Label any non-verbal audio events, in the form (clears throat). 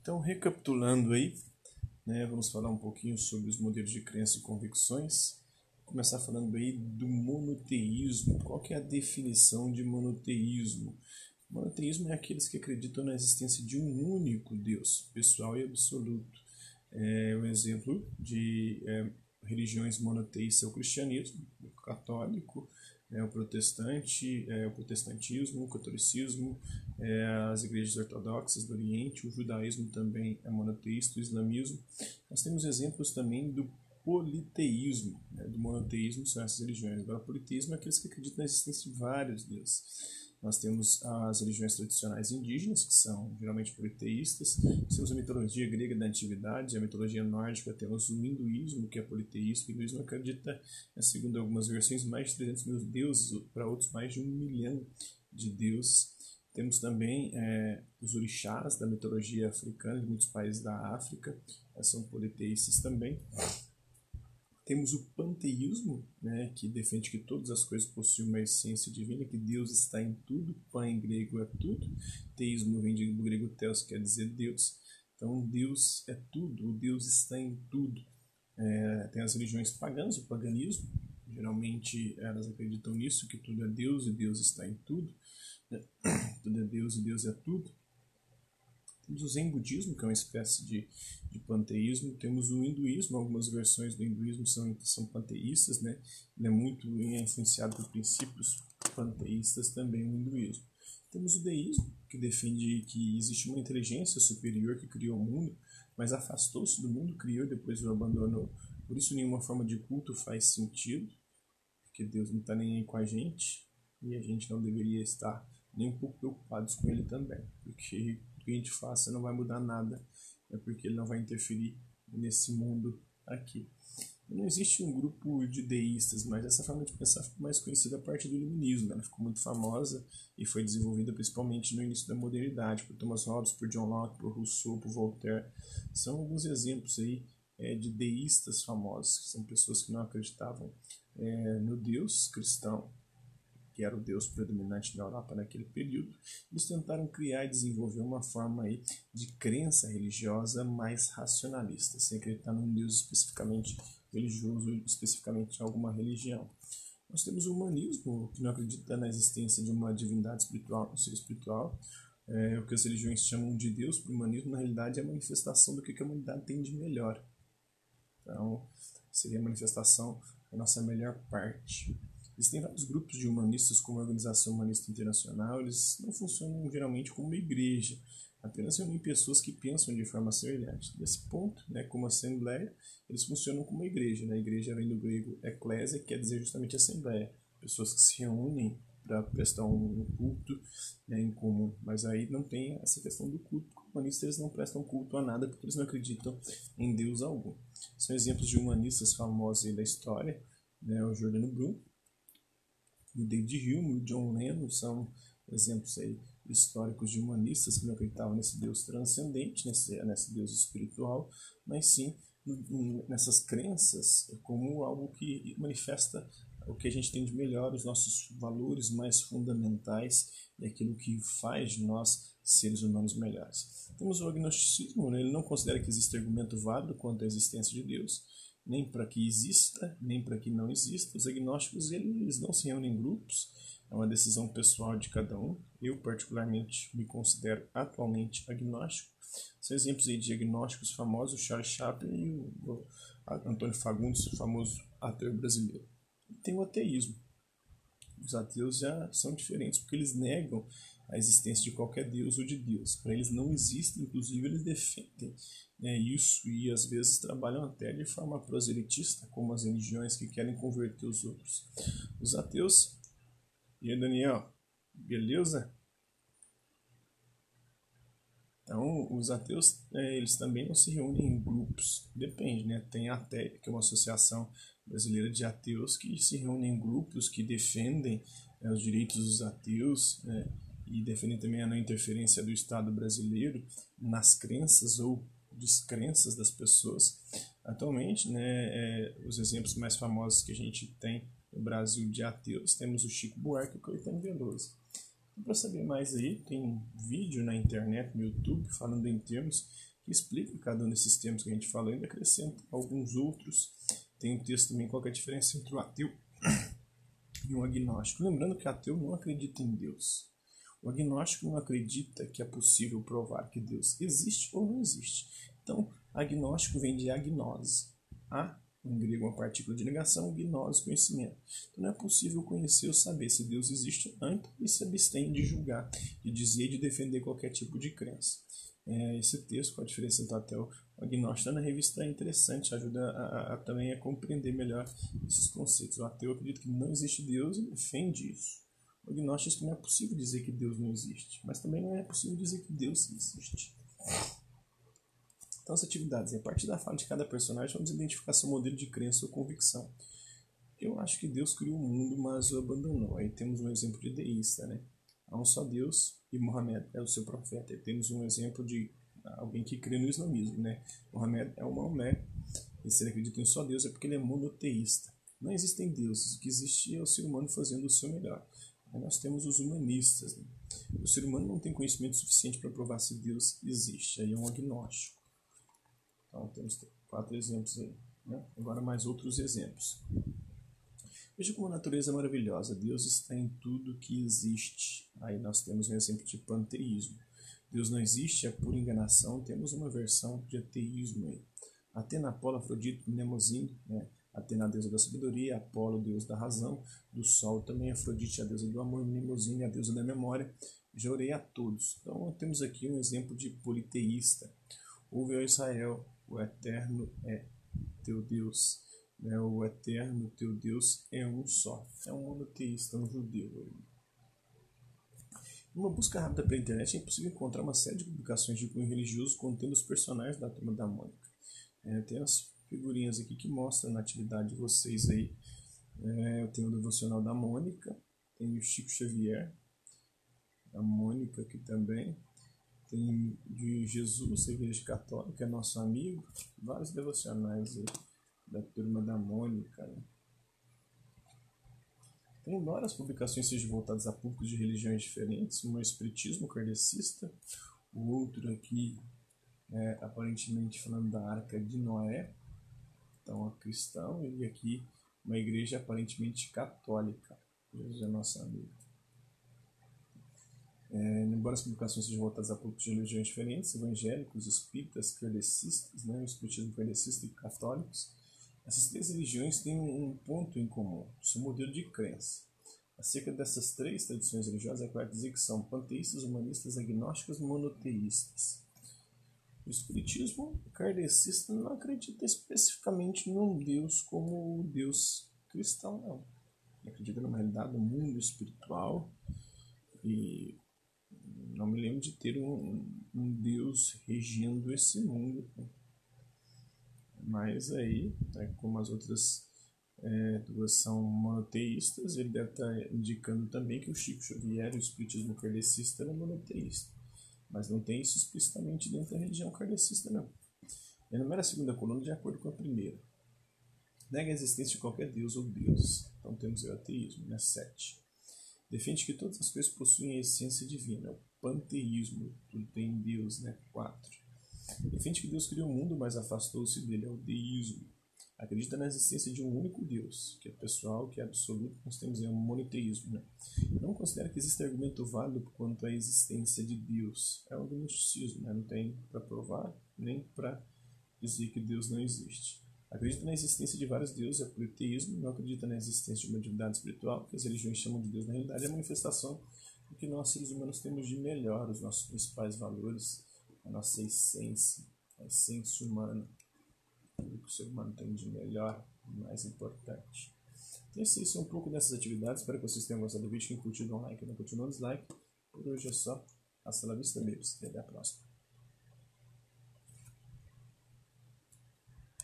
Então, recapitulando aí, né, vamos falar um pouquinho sobre os modelos de crença e convicções. Vou começar falando aí do monoteísmo. Qual que é a definição de monoteísmo? Monoteísmo é aqueles que acreditam na existência de um único Deus, pessoal e absoluto. É um exemplo de é, religiões monoteístas é o cristianismo, o católico, é, o protestante, é, o protestantismo, o catolicismo, é, as igrejas ortodoxas do Oriente, o judaísmo também é monoteísta, o islamismo. Nós temos exemplos também do politeísmo, né, do monoteísmo são essas religiões. Agora, o politeísmo é aqueles que acreditam na existência de vários deuses. Nós temos as religiões tradicionais indígenas, que são geralmente politeístas. Temos a mitologia grega da antiguidade, a mitologia nórdica, temos o hinduísmo, que é politeísta. O hinduísmo acredita, né, segundo algumas versões, mais de 300 mil deuses, para outros mais de um milhão de deuses. Temos também é, os orixás da mitologia africana, de muitos países da África, são politeístas também. Temos o panteísmo, né, que defende que todas as coisas possuem uma essência divina, que Deus está em tudo. Pan em grego é tudo. Teísmo vem do grego teos, quer dizer Deus. Então, Deus é tudo, o Deus está em tudo. É, tem as religiões pagãs, o paganismo. Geralmente elas acreditam nisso, que tudo é Deus e Deus está em tudo. Né? (clears throat) Tudo é Deus e Deus é tudo. Temos o Zen budismo, que é uma espécie de, de panteísmo. Temos o hinduísmo, algumas versões do hinduísmo são, são panteístas, né? Ele é muito influenciado por princípios panteístas também o hinduísmo. Temos o deísmo, que defende que existe uma inteligência superior que criou o mundo, mas afastou-se do mundo, criou e depois o abandonou. Por isso nenhuma forma de culto faz sentido, porque Deus não está nem aí com a gente e a gente não deveria estar nem um pouco preocupados com ele também, porque o que a gente faça não vai mudar nada, é porque ele não vai interferir nesse mundo aqui. Não existe um grupo de deístas, mas essa forma de pensar ficou mais conhecida a partir do iluminismo. Ela ficou muito famosa e foi desenvolvida principalmente no início da modernidade, por Thomas Hobbes, por John Locke, por Rousseau, por Voltaire. São alguns exemplos aí é, de deístas famosos, que são pessoas que não acreditavam é, no Deus cristão, que era o deus predominante da Europa naquele período, eles tentaram criar e desenvolver uma forma aí de crença religiosa mais racionalista, sem acreditar num deus especificamente religioso, especificamente em alguma religião. Nós temos o humanismo, que não acredita na existência de uma divindade espiritual, um ser espiritual, é, o que as religiões chamam de Deus, para o humanismo, na realidade, é a manifestação do que a humanidade tem de melhor. Então, seria a manifestação da nossa melhor parte. Existem vários grupos de humanistas, como a Organização Humanista Internacional, eles não funcionam geralmente como uma igreja, apenas reúnem pessoas que pensam de forma semelhante. Nesse ponto, né, como assembleia, eles funcionam como uma igreja. Né? A igreja vem do grego ecclesia, que quer dizer justamente assembleia. Pessoas que se reúnem para prestar um culto né, em comum. Mas aí não tem essa questão do culto, porque humanistas eles não prestam culto a nada, porque eles não acreditam em Deus algum. São exemplos de humanistas famosos da história, né, o Jordano Bruno, o David Hume, o John Lennon são exemplos aí históricos de humanistas que não acreditavam nesse Deus transcendente, nesse, nesse Deus espiritual, mas sim nessas crenças como algo que manifesta o que a gente tem de melhor, os nossos valores mais fundamentais e aquilo que faz de nós seres humanos melhores. Temos o agnosticismo, né? ele não considera que existe argumento válido quanto à existência de Deus, nem para que exista, nem para que não exista. Os agnósticos eles não se reúnem em grupos, é uma decisão pessoal de cada um. Eu, particularmente, me considero atualmente agnóstico. São exemplos aí de agnósticos famosos, Charles Chaplin e o Antônio Fagundes, famoso ator brasileiro. E tem o ateísmo. Os ateus já são diferentes porque eles negam a existência de qualquer Deus ou de Deus. Para eles não existe, inclusive eles defendem né, isso e às vezes trabalham até de forma proselitista, como as religiões que querem converter os outros. Os ateus. E aí, Daniel, beleza? Então, os ateus, é, eles também não se reúnem em grupos, depende, né? Tem a ATEP, que é uma associação brasileira de ateus, que se reúnem em grupos que defendem é, os direitos dos ateus, né? E defendem também a não interferência do Estado brasileiro nas crenças ou descrenças das pessoas. Atualmente, né, é, os exemplos mais famosos que a gente tem no Brasil de ateus, temos o Chico Buarque e o Caetano Veloso. Para saber mais aí, tem vídeo na internet, no YouTube, falando em termos que explica cada um desses termos que a gente falou, ainda acrescenta alguns outros. Tem um texto também qual é a diferença entre o ateu (coughs) e um agnóstico. Lembrando que ateu não acredita em Deus. O agnóstico não acredita que é possível provar que Deus existe ou não existe. Então, agnóstico vem de agnose. A, em grego, uma partícula de negação, gnose, conhecimento. Então, não é possível conhecer ou saber se Deus existe ou não, e se abstém de julgar, de dizer e de defender qualquer tipo de crença. É, esse texto, com a diferença do ateu agnóstico, na revista é interessante, ajuda a, a, a, também a compreender melhor esses conceitos. O ateu acredita que não existe Deus e defende isso. O agnóstico que não é possível dizer que Deus não existe, mas também não é possível dizer que Deus existe. Então, as atividades, a partir da fala de cada personagem, vamos identificar seu modelo de crença ou convicção. Eu acho que Deus criou o mundo, mas o abandonou. Aí temos um exemplo de deísta, né? Há um só Deus e Muhammad é o seu profeta. Aí temos um exemplo de alguém que crê no islamismo, né? Muhammad é o Maomé, e se ele acredita em um só Deus é porque ele é monoteísta. Não existem deuses, o que existe é o ser humano fazendo o seu melhor. Aí nós temos os humanistas. Né? O ser humano não tem conhecimento suficiente para provar se Deus existe. Aí é um agnóstico. Então temos quatro exemplos aí. Né? Agora mais outros exemplos. Veja como a natureza é maravilhosa. Deus está em tudo que existe. Aí nós temos um exemplo de panteísmo. Deus não existe é por enganação. Temos uma versão de ateísmo aí. Atena, Apolo, Afrodite, Mnemosyne, né? Atena, a deusa da sabedoria, Apolo, deus da razão, do sol também, Afrodite, a deusa do amor, Mnemosyne, a deusa da memória. Já orei a todos. Então temos aqui um exemplo de politeísta. Ouve, ó Israel, o eterno é teu Deus. Né? O eterno teu Deus é um só. É um monoteísta, um judeu. Numa busca rápida pela internet é possível encontrar uma série de publicações de cunho religioso contendo os personagens da turma da Mônica. É, tem as figurinhas aqui que mostram a atividade de vocês aí. É, eu tenho o devocional da Mônica, tem o Chico Xavier, a Mônica aqui também, tem de Jesus, Igreja Católica, é nosso amigo, vários devocionais aí da turma da Mônica. Né? Tem várias publicações sejam voltadas a públicos de religiões diferentes, um é espiritismo kardecista, o outro aqui é aparentemente falando da Arca de Noé, então cristão, e aqui uma igreja aparentemente católica, igreja nossa amiga. É, embora as publicações sejam voltadas a públicos de religiões diferentes, evangélicos, espíritas, kardecistas, né, espiritismo kardecista e católicos, essas três religiões têm um ponto em comum, seu modelo de crença. Acerca dessas três tradições religiosas, é claro dizer que são panteístas, humanistas, agnósticas monoteístas. O espiritismo kardecista não acredita especificamente num Deus como o Deus cristão, não. Ele acredita numa realidade do mundo espiritual e não me lembro de ter um, um Deus regendo esse mundo. Mas aí, né, como as outras é, duas são monoteístas, ele deve estar indicando também que o Chico Xavier, o espiritismo kardecista, era monoteísta. Mas não tem isso explicitamente dentro da religião kardecista, não. Enumera a segunda coluna de acordo com a primeira. Nega a existência de qualquer deus ou deus. Então temos o ateísmo, né? 7. Defende que todas as coisas possuem a essência divina. O panteísmo, tudo tem Deus, né? 4. Defende que Deus criou o mundo, mas afastou-se dele. É o deísmo. Acredita na existência de um único Deus, que é pessoal, que é absoluto, nós temos aí um monoteísmo. Né? Não considera que existe argumento válido quanto à existência de Deus. É um gnosticismo, né? não tem para provar nem para dizer que Deus não existe. Acredita na existência de vários deuses, é politeísmo, não acredita na existência de uma divindade espiritual, que as religiões chamam de Deus, na realidade é a manifestação do que nós seres humanos temos de melhor, os nossos principais valores, a nossa essência, a essência humana o que humano tem de melhor mais importante. Então, esse é um pouco dessas atividades. Espero que vocês tenham gostado do vídeo. Quem curtiu, dá um like. Não curtiu, não dislike. Por hoje é só. Hasta la vista, amigos. Até a próxima.